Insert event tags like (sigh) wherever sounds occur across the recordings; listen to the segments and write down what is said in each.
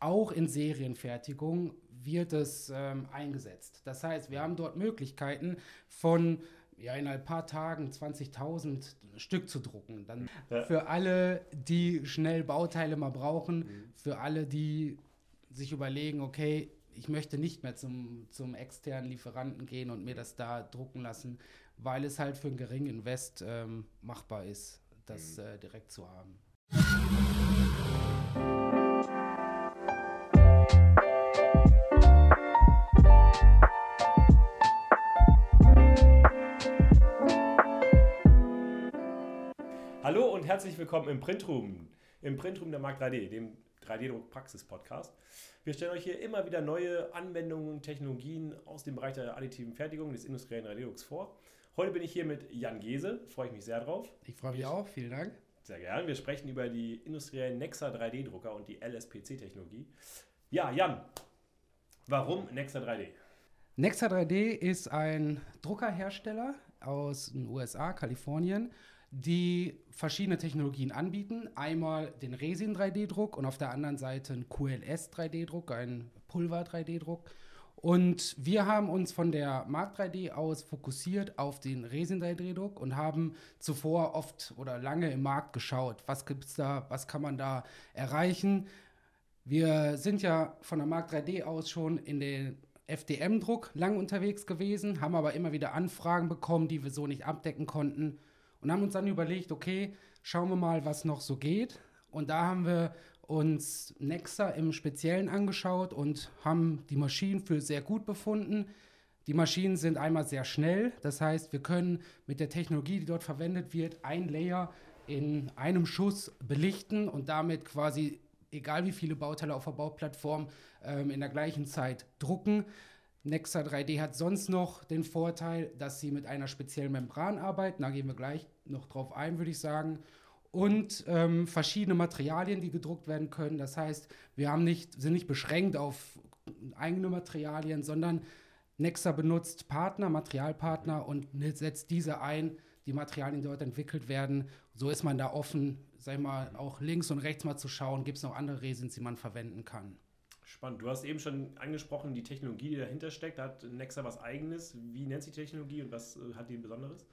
auch in Serienfertigung wird es ähm, eingesetzt. Das heißt, wir haben dort Möglichkeiten von ja, in ein paar Tagen 20.000 Stück zu drucken. Dann ja. für alle, die schnell Bauteile mal brauchen, mhm. für alle, die sich überlegen, okay, ich möchte nicht mehr zum, zum externen Lieferanten gehen und mir das da drucken lassen, weil es halt für einen geringen Invest ähm, machbar ist, das mhm. äh, direkt zu haben. Herzlich willkommen im Printroom, im Printroom der Mark 3D, dem 3D-Druck-Praxis-Podcast. Wir stellen euch hier immer wieder neue Anwendungen und Technologien aus dem Bereich der additiven Fertigung des industriellen 3D-Drucks vor. Heute bin ich hier mit Jan Gese, freue ich mich sehr drauf. Ich freue mich auch, vielen Dank. Sehr gern. Wir sprechen über die industriellen Nexa 3D-Drucker und die LSPC-Technologie. Ja, Jan, warum Nexa 3D? Nexa 3D ist ein Druckerhersteller aus den USA, Kalifornien die verschiedene Technologien anbieten. Einmal den Resin 3D-Druck und auf der anderen Seite einen QLS 3D-Druck, einen Pulver 3D-Druck. Und wir haben uns von der Mark 3D aus fokussiert auf den Resin 3D-Druck und haben zuvor oft oder lange im Markt geschaut, was gibt es da, was kann man da erreichen. Wir sind ja von der Mark 3D aus schon in den FDM-Druck lang unterwegs gewesen, haben aber immer wieder Anfragen bekommen, die wir so nicht abdecken konnten und haben uns dann überlegt, okay, schauen wir mal, was noch so geht. Und da haben wir uns Nexa im Speziellen angeschaut und haben die Maschinen für sehr gut befunden. Die Maschinen sind einmal sehr schnell, das heißt, wir können mit der Technologie, die dort verwendet wird, ein Layer in einem Schuss belichten und damit quasi, egal wie viele Bauteile auf der Bauplattform, ähm, in der gleichen Zeit drucken. Nexa 3D hat sonst noch den Vorteil, dass sie mit einer speziellen Membran arbeiten. Da gehen wir gleich noch drauf ein, würde ich sagen. Und ähm, verschiedene Materialien, die gedruckt werden können. Das heißt, wir haben nicht, sind nicht beschränkt auf eigene Materialien, sondern Nexa benutzt Partner, Materialpartner und setzt diese ein, die Materialien, die dort entwickelt werden. So ist man da offen, sag mal, auch links und rechts mal zu schauen, gibt es noch andere Resins, die man verwenden kann. Spannend. Du hast eben schon angesprochen, die Technologie, die dahinter steckt. Da hat Nexa was Eigenes. Wie nennt sich die Technologie und was äh, hat die Besonderes?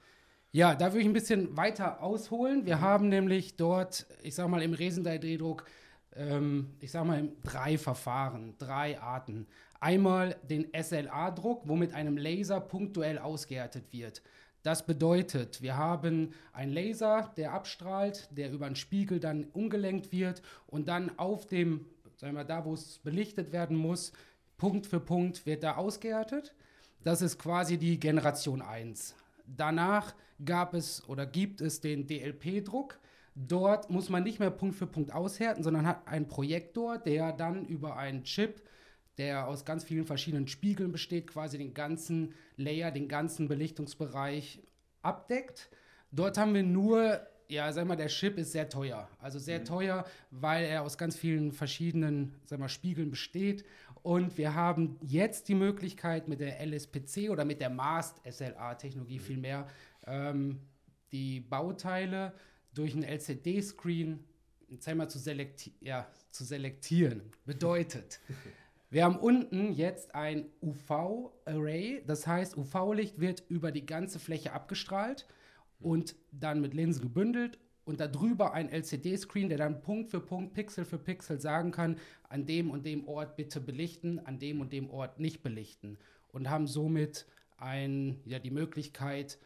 Ja, da würde ich ein bisschen weiter ausholen. Wir mhm. haben nämlich dort, ich sag mal, im Resin 3D-Druck, ähm, ich sag mal, drei Verfahren, drei Arten. Einmal den SLA-Druck, wo mit einem Laser punktuell ausgehärtet wird. Das bedeutet, wir haben einen Laser, der abstrahlt, der über einen Spiegel dann umgelenkt wird und dann auf dem sagen wir da, wo es belichtet werden muss, Punkt für Punkt wird da ausgehärtet. Das ist quasi die Generation 1. Danach gab es oder gibt es den DLP-Druck. Dort muss man nicht mehr Punkt für Punkt aushärten, sondern hat einen Projektor, der dann über einen Chip, der aus ganz vielen verschiedenen Spiegeln besteht, quasi den ganzen Layer, den ganzen Belichtungsbereich abdeckt. Dort haben wir nur ja, sag mal, der Chip ist sehr teuer. Also sehr mhm. teuer, weil er aus ganz vielen verschiedenen, sag mal, Spiegeln besteht. Und wir haben jetzt die Möglichkeit mit der LSPC oder mit der MAST SLA-Technologie mhm. vielmehr, ähm, die Bauteile durch einen LCD-Screen mal, zu, selekti ja, zu selektieren. Bedeutet, (laughs) wir haben unten jetzt ein UV-Array, das heißt, UV-Licht wird über die ganze Fläche abgestrahlt und dann mit Linsen gebündelt und darüber ein LCD-Screen, der dann Punkt für Punkt, Pixel für Pixel sagen kann, an dem und dem Ort bitte belichten, an dem und dem Ort nicht belichten. Und haben somit ein, ja, die Möglichkeit,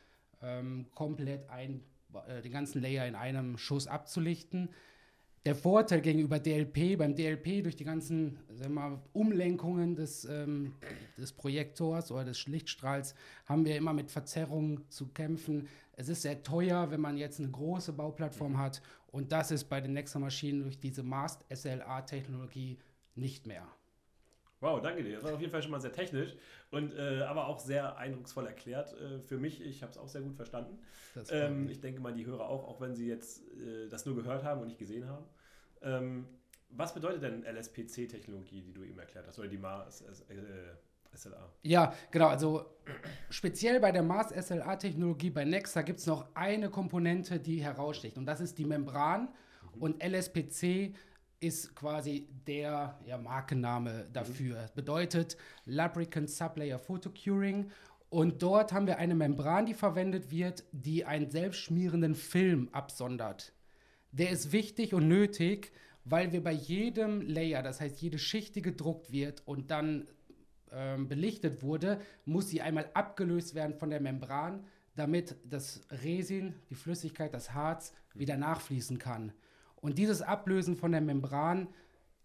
ähm, komplett ein, äh, den ganzen Layer in einem Schuss abzulichten. Der Vorteil gegenüber DLP, beim DLP durch die ganzen mal, Umlenkungen des, ähm, des Projektors oder des Lichtstrahls haben wir immer mit Verzerrungen zu kämpfen. Es ist sehr teuer, wenn man jetzt eine große Bauplattform hat. Und das ist bei den Nexa-Maschinen durch diese Mast SLA-Technologie nicht mehr. Wow, danke dir. Das war auf jeden Fall schon mal sehr technisch und äh, aber auch sehr eindrucksvoll erklärt. Äh, für mich, ich habe es auch sehr gut verstanden. Ähm, ich denke mal, die Hörer auch, auch wenn sie jetzt äh, das nur gehört haben und nicht gesehen haben. Ähm, was bedeutet denn LSPC-Technologie, die du eben erklärt hast, oder die äh, SLA. Ja, genau. Also (clears throat) speziell bei der Mars SLA-Technologie bei Nexa gibt es noch eine Komponente, die heraussticht. Und das ist die Membran. Mhm. Und LSPC ist quasi der ja, Markenname dafür. Mhm. Bedeutet Lubricant Sublayer Photocuring. Und dort haben wir eine Membran, die verwendet wird, die einen selbstschmierenden Film absondert. Der ist wichtig und nötig, weil wir bei jedem Layer, das heißt jede Schicht, die gedruckt wird und dann ähm, belichtet wurde, muss sie einmal abgelöst werden von der Membran, damit das Resin, die Flüssigkeit, das Harz wieder nachfließen kann. Und dieses Ablösen von der Membran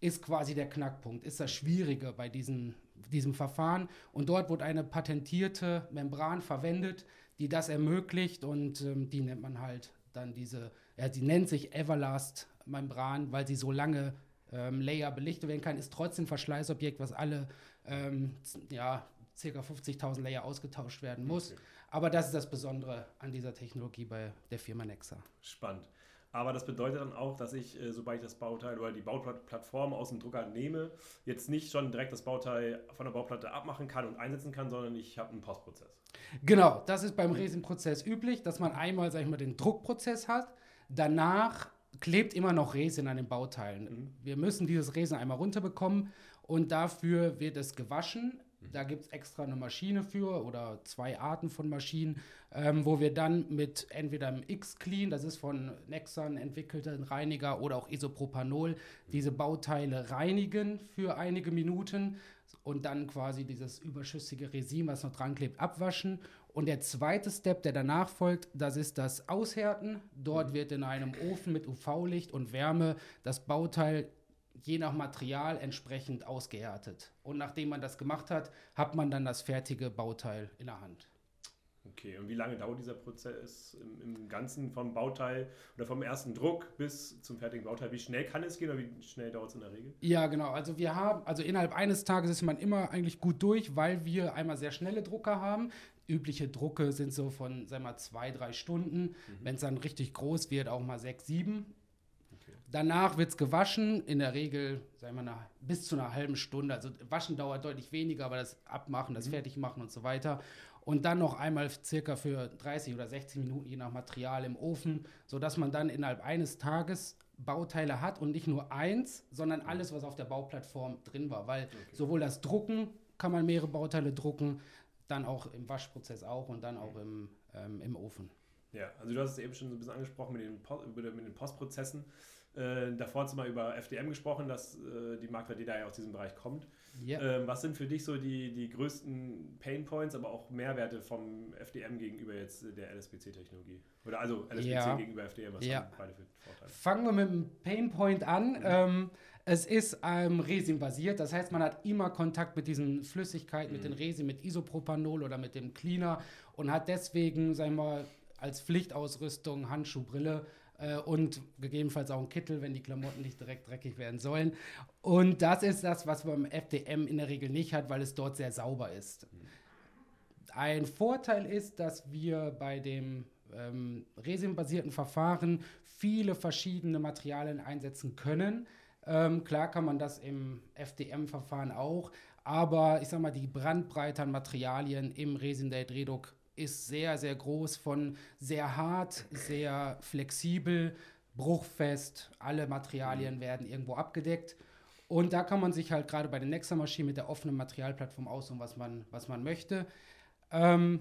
ist quasi der Knackpunkt, ist das Schwierige bei diesen, diesem Verfahren. Und dort wird eine patentierte Membran verwendet, die das ermöglicht und ähm, die nennt man halt dann diese, ja, die nennt sich Everlast Membran, weil sie so lange ähm, Layer belichtet werden kann, ist trotzdem Verschleißobjekt, was alle ähm, ja, ca. 50.000 Layer ausgetauscht werden muss. Okay. Aber das ist das Besondere an dieser Technologie bei der Firma Nexa. Spannend. Aber das bedeutet dann auch, dass ich, äh, sobald ich das Bauteil oder die Bauplattform aus dem Drucker nehme, jetzt nicht schon direkt das Bauteil von der Bauplatte abmachen kann und einsetzen kann, sondern ich habe einen Postprozess. Genau, das ist beim Resin-Prozess üblich, dass man einmal, sag ich mal, den Druckprozess hat. Danach klebt immer noch Resin an den Bauteilen. Mhm. Wir müssen dieses Resin einmal runterbekommen und dafür wird es gewaschen da gibt es extra eine Maschine für oder zwei Arten von Maschinen, ähm, wo wir dann mit entweder einem X-Clean, das ist von Nexan entwickelter Reiniger, oder auch Isopropanol, diese Bauteile reinigen für einige Minuten und dann quasi dieses überschüssige Resin, was noch dran klebt, abwaschen. Und der zweite Step, der danach folgt, das ist das Aushärten. Dort wird in einem Ofen mit UV-Licht und Wärme das Bauteil je nach Material entsprechend ausgehärtet. Und nachdem man das gemacht hat, hat man dann das fertige Bauteil in der Hand. Okay, und wie lange dauert dieser Prozess im, im, Ganzen vom Bauteil oder vom ersten Druck bis zum fertigen Bauteil? Wie schnell kann es gehen oder wie schnell dauert es in der Regel? Ja, genau. Also wir haben, also innerhalb eines Tages ist man immer eigentlich gut durch, weil wir einmal sehr schnelle Drucker haben. Übliche Drucke sind so von, sagen wir mal, zwei, drei Stunden. Mhm. Wenn es dann richtig groß wird, auch mal sechs, sieben. Danach wird es gewaschen, in der Regel, sagen wir mal, bis zu einer halben Stunde. Also Waschen dauert deutlich weniger, aber das Abmachen, das mhm. Fertigmachen und so weiter. Und dann noch einmal circa für 30 oder 60 Minuten, je nach Material, im Ofen, sodass man dann innerhalb eines Tages Bauteile hat und nicht nur eins, sondern alles, was auf der Bauplattform drin war. Weil okay. sowohl das Drucken kann man mehrere Bauteile drucken, dann auch im Waschprozess auch und dann auch mhm. im, ähm, im Ofen. Ja, also du hast es eben schon so ein bisschen angesprochen mit den, Post, mit den Postprozessen. Äh, davor hast du mal über FDM gesprochen, dass äh, die Marktwert, die da ja aus diesem Bereich kommt. Yeah. Ähm, was sind für dich so die, die größten Pain Points, aber auch Mehrwerte vom FDM gegenüber jetzt der LSPC-Technologie? Oder also LSPC ja. gegenüber FDM, was ja. beide für Vorteile? Fangen wir mit dem Pain Point an. Mhm. Ähm, es ist ähm, Resin-basiert, das heißt, man hat immer Kontakt mit diesen Flüssigkeiten, mhm. mit den Resin, mit Isopropanol oder mit dem Cleaner und hat deswegen, sagen wir mal, als Pflichtausrüstung Handschuh, Brille äh, und gegebenenfalls auch ein Kittel, wenn die Klamotten nicht direkt dreckig werden sollen. Und das ist das, was man im FDM in der Regel nicht hat, weil es dort sehr sauber ist. Ein Vorteil ist, dass wir bei dem ähm, resinbasierten Verfahren viele verschiedene Materialien einsetzen können. Ähm, klar kann man das im FDM-Verfahren auch, aber ich sag mal, die Brandbreite an Materialien im Resin der Drehdruck ist sehr, sehr groß, von sehr hart, sehr flexibel, bruchfest. Alle Materialien mhm. werden irgendwo abgedeckt. Und da kann man sich halt gerade bei den Nexa-Maschinen mit der offenen Materialplattform aussuchen, was man, was man möchte. Ähm,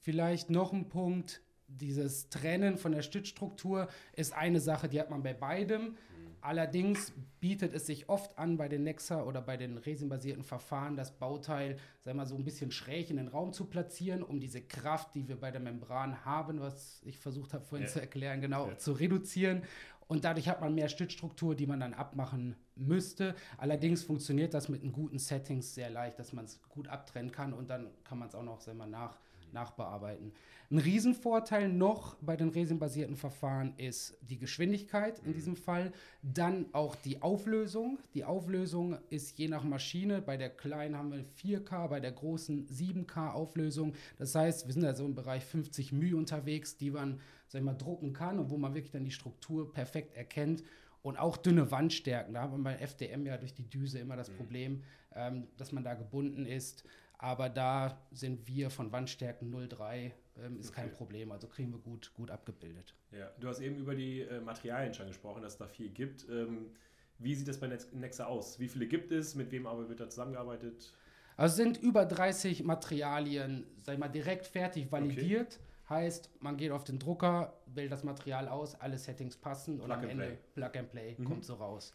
vielleicht noch ein Punkt, dieses Trennen von der Stützstruktur ist eine Sache, die hat man bei beidem. Allerdings bietet es sich oft an, bei den Nexa oder bei den resinbasierten Verfahren das Bauteil, sagen wir mal, so ein bisschen schräg in den Raum zu platzieren, um diese Kraft, die wir bei der Membran haben, was ich versucht habe vorhin ja. zu erklären, genau, ja. zu reduzieren. Und dadurch hat man mehr Stützstruktur, die man dann abmachen müsste. Allerdings funktioniert das mit einen guten Settings sehr leicht, dass man es gut abtrennen kann und dann kann man es auch noch, sagen wir, nach, nachbearbeiten. Ein Riesenvorteil noch bei den resinbasierten Verfahren ist die Geschwindigkeit in mhm. diesem Fall. Dann auch die Auflösung. Die Auflösung ist je nach Maschine. Bei der kleinen haben wir 4K, bei der großen 7K Auflösung. Das heißt, wir sind also im Bereich 50 μ unterwegs, die man, sag ich mal, drucken kann und wo man wirklich dann die Struktur perfekt erkennt. Und auch dünne Wandstärken. Da haben wir bei FDM ja durch die Düse immer das mhm. Problem, ähm, dass man da gebunden ist. Aber da sind wir von Wandstärken 0,3 ähm, ist okay. kein Problem. Also kriegen wir gut, gut abgebildet. Ja, du hast eben über die äh, Materialien schon gesprochen, dass es da viel gibt. Ähm, Wie sieht das bei Nexa aus? Wie viele gibt es? Mit wem aber wird da zusammengearbeitet? Also sind über 30 Materialien, sag ich mal, direkt fertig validiert. Okay. Heißt, man geht auf den Drucker, wählt das Material aus, alle Settings passen Plug und am Ende. Plug and Play mhm. kommt so raus.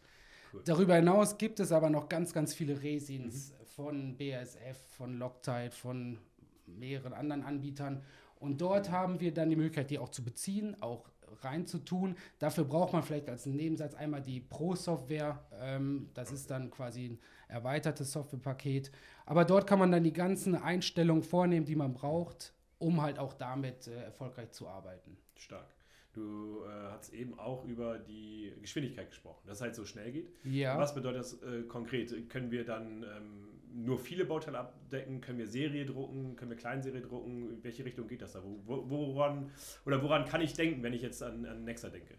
Cool. Darüber hinaus gibt es aber noch ganz, ganz viele Resins mhm. von BASF, von Loctite, von mehreren anderen Anbietern. Und dort haben wir dann die Möglichkeit, die auch zu beziehen, auch reinzutun. Dafür braucht man vielleicht als Nebensatz einmal die Pro-Software. Ähm, das ist dann quasi ein erweitertes Softwarepaket. Aber dort kann man dann die ganzen Einstellungen vornehmen, die man braucht, um halt auch damit äh, erfolgreich zu arbeiten. Stark. Du äh, hast eben auch über die Geschwindigkeit gesprochen, dass es halt so schnell geht. Ja. Was bedeutet das äh, konkret? Können wir dann ähm, nur viele Bauteile abdecken? Können wir Serie drucken? Können wir Kleinserie drucken? In welche Richtung geht das da? Wo, woran, oder woran kann ich denken, wenn ich jetzt an, an Nexa denke?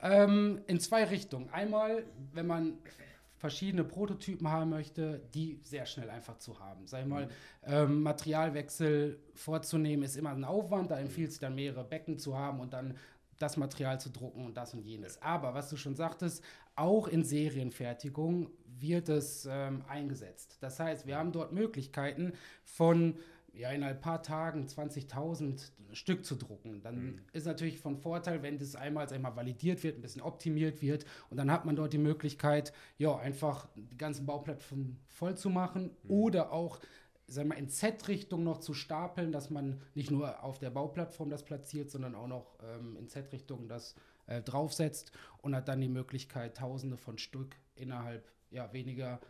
Ähm, in zwei Richtungen. Einmal, wenn man verschiedene Prototypen haben möchte, die sehr schnell einfach zu haben. Sei mal, mhm. ähm, Materialwechsel vorzunehmen ist immer ein Aufwand, da empfiehlt es dann mehrere Becken zu haben und dann das Material zu drucken und das und jenes. Aber was du schon sagtest, auch in Serienfertigung wird es ähm, eingesetzt. Das heißt, wir haben dort Möglichkeiten von ja, in ein paar Tagen 20.000 Stück zu drucken. Dann mhm. ist natürlich von Vorteil, wenn das einmal, einmal validiert wird, ein bisschen optimiert wird und dann hat man dort die Möglichkeit, ja, einfach die ganzen Bauplattformen voll zu machen mhm. oder auch sagen wir, in Z-Richtung noch zu stapeln, dass man nicht nur auf der Bauplattform das platziert, sondern auch noch ähm, in Z-Richtung das äh, draufsetzt und hat dann die Möglichkeit, Tausende von Stück innerhalb ja, weniger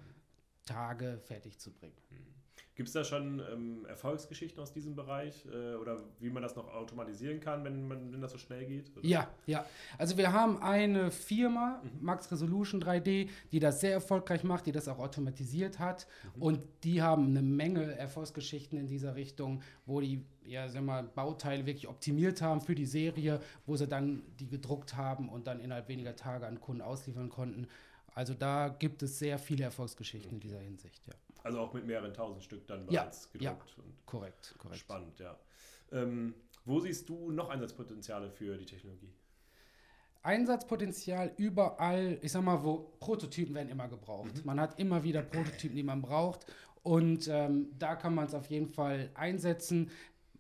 Tage fertig zu bringen. Mhm. Gibt es da schon ähm, Erfolgsgeschichten aus diesem Bereich äh, oder wie man das noch automatisieren kann, wenn, man, wenn das so schnell geht? Oder? Ja, ja. Also wir haben eine Firma, mhm. Max Resolution 3D, die das sehr erfolgreich macht, die das auch automatisiert hat mhm. und die haben eine Menge Erfolgsgeschichten in dieser Richtung, wo die ja, sag mal, Bauteile wirklich optimiert haben für die Serie, wo sie dann die gedruckt haben und dann innerhalb weniger Tage an Kunden ausliefern konnten. Also da gibt es sehr viele Erfolgsgeschichten okay. in dieser Hinsicht, ja. Also auch mit mehreren tausend Stück dann bereits ja, gedruckt. Ja, korrekt, korrekt. Spannend, ja. Ähm, wo siehst du noch Einsatzpotenziale für die Technologie? Einsatzpotenzial überall, ich sag mal, wo Prototypen werden immer gebraucht. Mhm. Man hat immer wieder Prototypen, die man braucht. Und ähm, da kann man es auf jeden Fall einsetzen.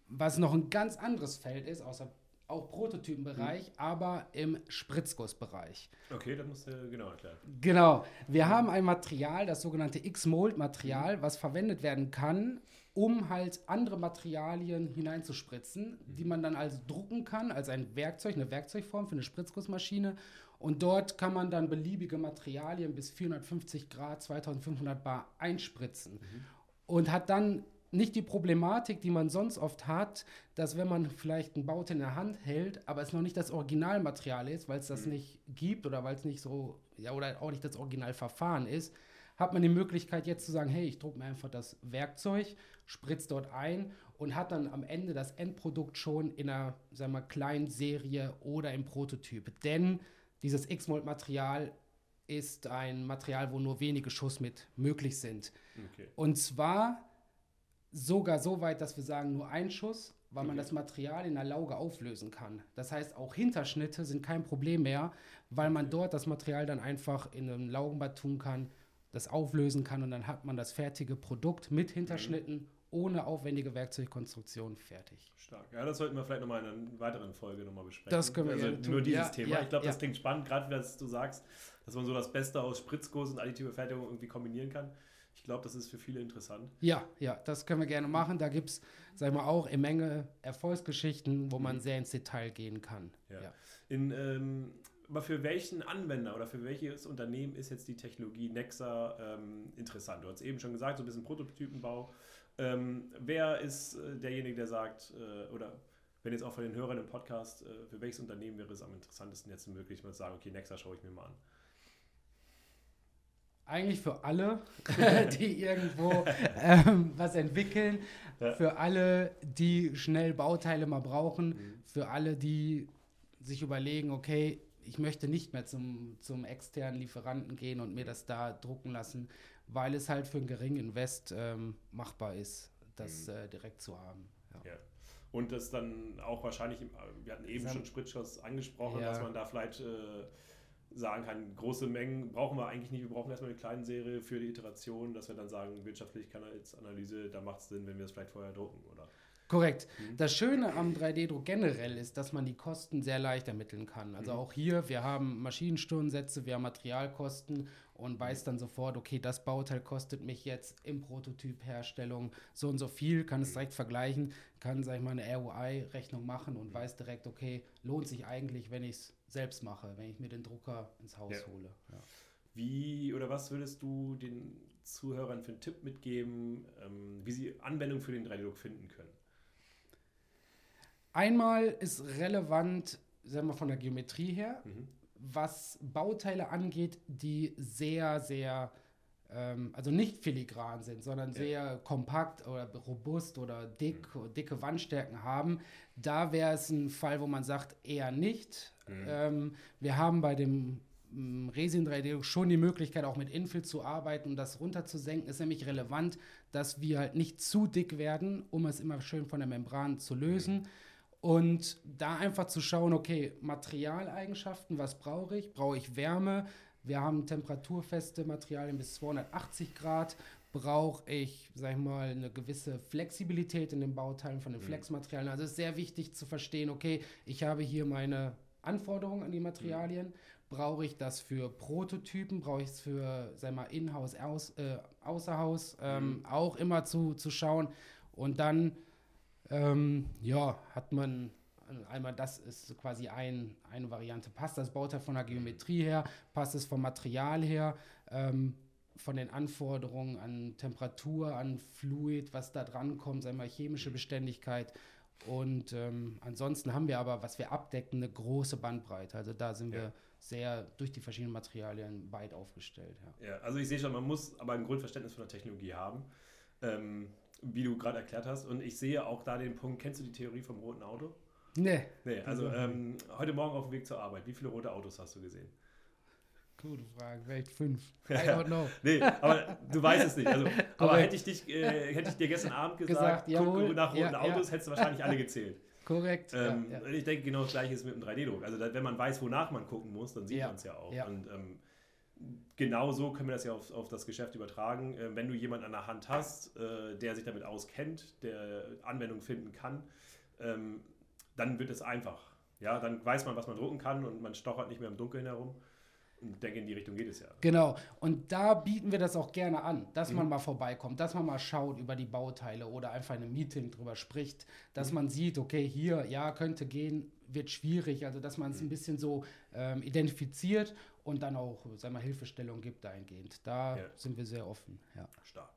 Was noch ein ganz anderes Feld ist, außer auch Prototypenbereich, mhm. aber im Spritzgussbereich. Okay, das musst du genau erklären. Genau. Wir mhm. haben ein Material, das sogenannte X-Mold-Material, mhm. was verwendet werden kann, um halt andere Materialien hineinzuspritzen, mhm. die man dann also drucken kann, als ein Werkzeug, eine Werkzeugform für eine Spritzgussmaschine. Und dort kann man dann beliebige Materialien bis 450 Grad, 2500 Bar einspritzen. Mhm. Und hat dann nicht die Problematik, die man sonst oft hat, dass wenn man vielleicht ein Baut in der Hand hält, aber es noch nicht das Originalmaterial ist, weil es das mhm. nicht gibt oder weil es nicht so, ja, oder auch nicht das Originalverfahren ist, hat man die Möglichkeit jetzt zu sagen, hey, ich drucke mir einfach das Werkzeug, spritze dort ein und hat dann am Ende das Endprodukt schon in einer, sagen wir, kleinen Serie oder im Prototyp. Denn dieses X-Mold-Material ist ein Material, wo nur wenige Schuss mit möglich sind. Okay. Und zwar sogar so weit, dass wir sagen, nur ein Schuss, weil man das Material in der Lauge auflösen kann. Das heißt, auch Hinterschnitte sind kein Problem mehr, weil man dort das Material dann einfach in einem Laugenbad tun kann, das auflösen kann und dann hat man das fertige Produkt mit Hinterschnitten mhm. ohne aufwendige Werkzeugkonstruktion fertig. Stark. Ja, das sollten wir vielleicht nochmal in einer weiteren Folge nochmal besprechen. Das können wir also gerne Nur dieses ja, Thema. Ja, ich glaube, das klingt spannend, gerade was du sagst, dass man so das Beste aus Spritzguss und additive Fertigung irgendwie kombinieren kann. Ich glaube, das ist für viele interessant. Ja, ja, das können wir gerne machen. Da gibt es, sagen wir auch, eine Menge Erfolgsgeschichten, wo man mhm. sehr ins Detail gehen kann. Ja. ja. In, ähm, aber für welchen Anwender oder für welches Unternehmen ist jetzt die Technologie Nexa ähm, interessant? Du hast eben schon gesagt, so ein bisschen Prototypenbau. Ähm, wer ist äh, derjenige, der sagt, äh, oder wenn jetzt auch von den Hörern im Podcast, äh, für welches Unternehmen wäre es am interessantesten jetzt möglich, mal zu sagen, okay, Nexa schaue ich mir mal an? Eigentlich für alle, (laughs) die irgendwo ähm, was entwickeln, ja. für alle, die schnell Bauteile mal brauchen, mhm. für alle, die sich überlegen, okay, ich möchte nicht mehr zum, zum externen Lieferanten gehen und mir das da drucken lassen, weil es halt für einen geringen Invest ähm, machbar ist, das mhm. äh, direkt zu haben. Ja. ja. Und das dann auch wahrscheinlich, wir hatten eben schon Spritschuss angesprochen, dass man da vielleicht äh, sagen kann, große Mengen brauchen wir eigentlich nicht. Wir brauchen erstmal eine kleine Serie für die Iteration, dass wir dann sagen, Wirtschaftlichkeitsanalyse, da macht es Sinn, wenn wir es vielleicht vorher drucken, oder? Korrekt. Mhm. Das Schöne am 3D-Druck generell ist, dass man die Kosten sehr leicht ermitteln kann. Also mhm. auch hier, wir haben Maschinenstundensätze, wir haben Materialkosten und weiß dann sofort, okay, das Bauteil kostet mich jetzt im Prototypherstellung so und so viel, kann es mhm. direkt vergleichen, kann, sag ich mal, eine ROI-Rechnung machen und weiß direkt, okay, lohnt sich eigentlich, wenn ich es selbst mache, wenn ich mir den Drucker ins Haus ja. hole. Ja. Wie oder was würdest du den Zuhörern für einen Tipp mitgeben, ähm, wie sie Anwendung für den 3D-Druck finden können? Einmal ist relevant, sagen wir von der Geometrie her, mhm. Was Bauteile angeht, die sehr, sehr, ähm, also nicht filigran sind, sondern ja. sehr kompakt oder robust oder dick, mhm. dicke Wandstärken haben. Da wäre es ein Fall, wo man sagt, eher nicht. Mhm. Ähm, wir haben bei dem mm, Resin 3D schon die Möglichkeit, auch mit Infill zu arbeiten und das runterzusenken. Ist nämlich relevant, dass wir halt nicht zu dick werden, um es immer schön von der Membran zu lösen. Mhm. Und da einfach zu schauen, okay, Materialeigenschaften, was brauche ich? Brauche ich Wärme? Wir haben temperaturfeste Materialien bis 280 Grad. Brauche ich, sag ich mal, eine gewisse Flexibilität in den Bauteilen von den mhm. Flexmaterialien? Also es ist sehr wichtig zu verstehen, okay, ich habe hier meine Anforderungen an die Materialien. Mhm. Brauche ich das für Prototypen? Brauche ich es für, sag mal, Inhouse, aus, äh, Außerhaus? Ähm, mhm. Auch immer zu, zu schauen. Und dann ähm, ja, hat man einmal das ist quasi ein, eine Variante. Passt das Bauteil von der Geometrie her? Passt es vom Material her? Ähm, von den Anforderungen an Temperatur, an Fluid, was da dran kommt, sagen wir chemische Beständigkeit. Und ähm, ansonsten haben wir aber, was wir abdecken, eine große Bandbreite. Also da sind ja. wir sehr durch die verschiedenen Materialien weit aufgestellt. Ja, ja also ich sehe schon, man muss aber ein Grundverständnis von der Technologie haben. Ähm, wie du gerade erklärt hast. Und ich sehe auch da den Punkt, kennst du die Theorie vom roten Auto? Nee. Nee, also ähm, heute Morgen auf dem Weg zur Arbeit, wie viele rote Autos hast du gesehen? Gute Frage, vielleicht fünf. (laughs) I don't know. nee, aber du weißt es nicht. Also, (laughs) aber hätte ich, dich, äh, hätte ich dir gestern Abend gesagt, gesagt guck nach roten ja, Autos, ja. hättest du wahrscheinlich alle gezählt. (laughs) Korrekt. Ähm, ja, ich denke, genau das gleiche ist mit dem 3D-Druck. Also, wenn man weiß, wonach man gucken muss, dann sieht man es ja auch. Und ähm, genau so können wir das ja auf, auf das Geschäft übertragen. Äh, wenn du jemanden an der Hand hast, äh, der sich damit auskennt, der Anwendung finden kann, ähm, dann wird es einfach. Ja, dann weiß man, was man drucken kann und man stochert nicht mehr im Dunkeln herum. Und denke, in die Richtung geht es ja. Genau. Und da bieten wir das auch gerne an, dass mhm. man mal vorbeikommt, dass man mal schaut über die Bauteile oder einfach in einem Meeting drüber spricht, dass mhm. man sieht, okay, hier, ja, könnte gehen, wird schwierig. Also, dass man es mhm. ein bisschen so ähm, identifiziert und dann auch, sag mal, Hilfestellung gibt dahingehend. Da ja. sind wir sehr offen. Ja. Stark.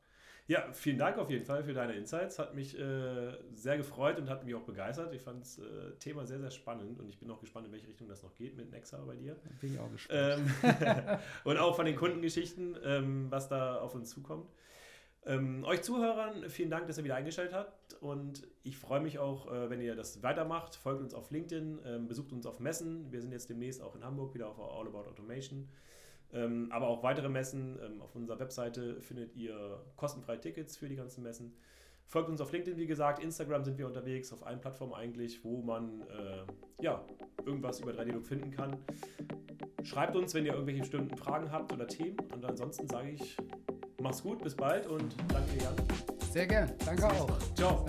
Ja, vielen Dank auf jeden Fall für deine Insights. Hat mich äh, sehr gefreut und hat mich auch begeistert. Ich fand das äh, Thema sehr, sehr spannend und ich bin auch gespannt, in welche Richtung das noch geht mit Nexa bei dir. Bin ich auch gespannt. Ähm, (laughs) (laughs) und auch von den Kundengeschichten, ähm, was da auf uns zukommt. Ähm, euch Zuhörern, vielen Dank, dass ihr wieder eingeschaltet habt und ich freue mich auch, äh, wenn ihr das weitermacht. Folgt uns auf LinkedIn, ähm, besucht uns auf Messen. Wir sind jetzt demnächst auch in Hamburg wieder auf All About Automation. Ähm, aber auch weitere Messen. Ähm, auf unserer Webseite findet ihr kostenfreie Tickets für die ganzen Messen. Folgt uns auf LinkedIn, wie gesagt. Instagram sind wir unterwegs, auf allen Plattformen eigentlich, wo man äh, ja, irgendwas über 3D-Look finden kann. Schreibt uns, wenn ihr irgendwelche bestimmten Fragen habt oder Themen. Und ansonsten sage ich Mach's gut, bis bald und danke, Jan. Sehr gern. Danke auch. Ciao.